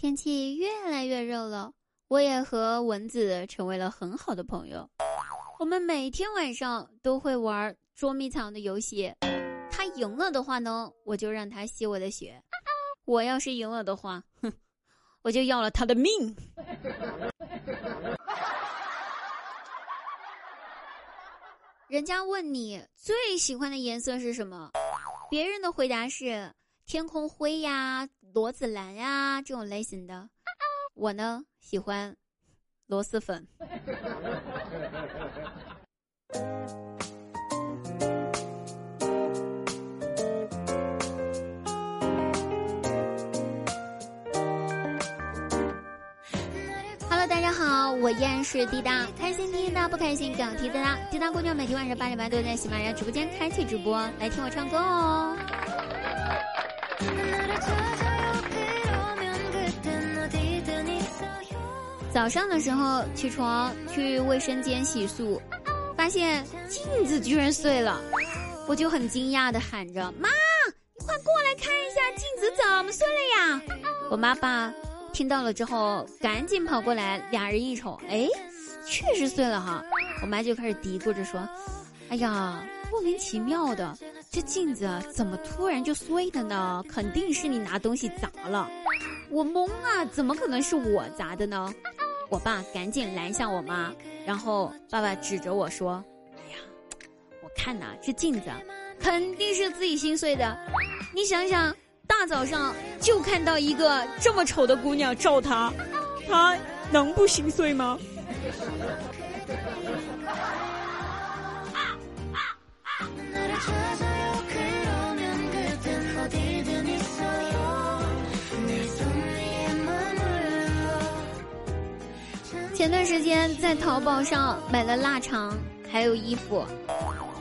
天气越来越热了，我也和蚊子成为了很好的朋友。我们每天晚上都会玩捉迷藏的游戏。他赢了的话呢，我就让他吸我的血；我要是赢了的话，哼，我就要了他的命。人家问你最喜欢的颜色是什么，别人的回答是天空灰呀、罗子蓝呀这种类型的。我呢喜欢螺蛳粉。哈喽大家好，我依然是滴答，开心滴答，不开心更滴答。滴答姑娘每天晚上八点半都在喜马拉雅直播间开启直播，来听我唱歌哦。早上的时候起床去卫生间洗漱，发现镜子居然碎了，我就很惊讶的喊着：“妈，你快过来看一下镜子怎么碎了呀！”我妈爸。听到了之后，赶紧跑过来，俩人一瞅，哎，确实碎了哈。我妈就开始嘀咕着说：“哎呀，莫名其妙的，这镜子怎么突然就碎了呢？肯定是你拿东西砸了。”我懵啊，怎么可能是我砸的呢？我爸赶紧拦下我妈，然后爸爸指着我说：“哎呀，我看呐，这镜子肯定是自己心碎的，你想想。”大早上就看到一个这么丑的姑娘照他，他能不心碎吗？啊啊啊前段时间在淘宝上买了腊肠，还有衣服，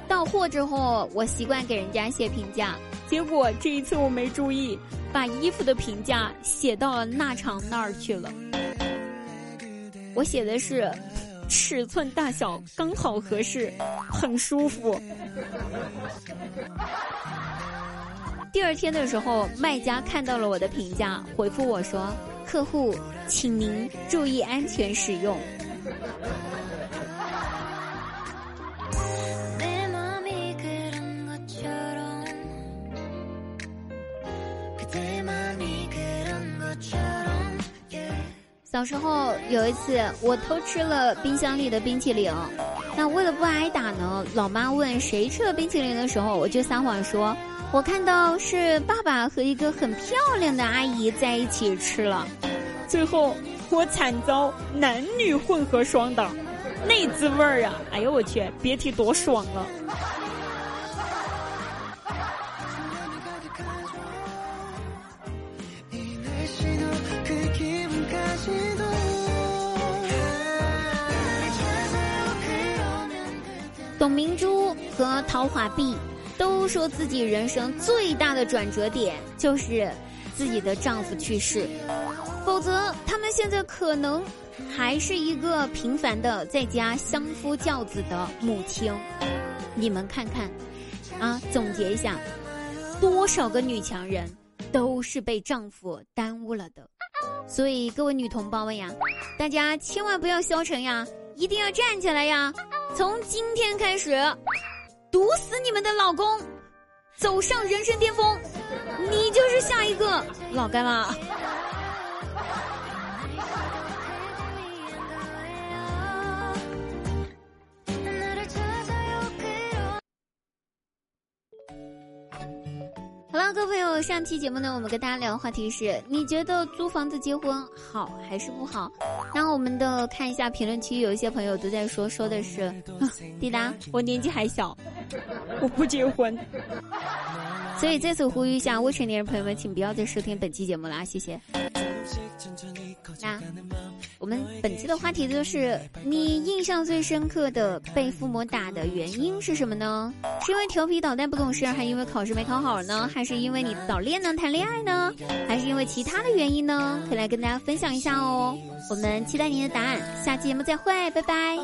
到货之后我习惯给人家写评价。结果这一次我没注意，把衣服的评价写到了腊肠那儿去了。我写的是尺寸大小刚好合适，很舒服。第二天的时候，卖家看到了我的评价，回复我说：“客户，请您注意安全使用。”小时候有一次，我偷吃了冰箱里的冰淇淋。那为了不挨打呢，老妈问谁吃了冰淇淋的时候，我就撒谎说，我看到是爸爸和一个很漂亮的阿姨在一起吃了。最后我惨遭男女混合双打，那滋味儿啊！哎呦我去，别提多爽了。董明珠和陶华碧都说自己人生最大的转折点就是自己的丈夫去世，否则他们现在可能还是一个平凡的在家相夫教子的母亲。你们看看，啊，总结一下，多少个女强人都是被丈夫耽误了的。所以各位女同胞们呀，大家千万不要消沉呀，一定要站起来呀！从今天开始，毒死你们的老公，走上人生巅峰，你就是下一个老干妈。好了，各位朋友，上期节目呢，我们跟大家聊的话题是：你觉得租房子结婚好还是不好？那我们的看一下评论区，有一些朋友都在说，说的是，滴答，我年纪还小，我不结婚。所以在此呼吁一下未成年人朋友们，请不要再收听本期节目了，谢谢。那我们本期的话题就是：你印象最深刻的被父母打的原因是什么呢？是因为调皮捣蛋不懂事，还因为考试没考好呢？还是因为你早恋呢谈恋爱呢？还是因为其他的原因呢？可以来跟大家分享一下哦。我们期待您的答案，下期节目再会，拜拜。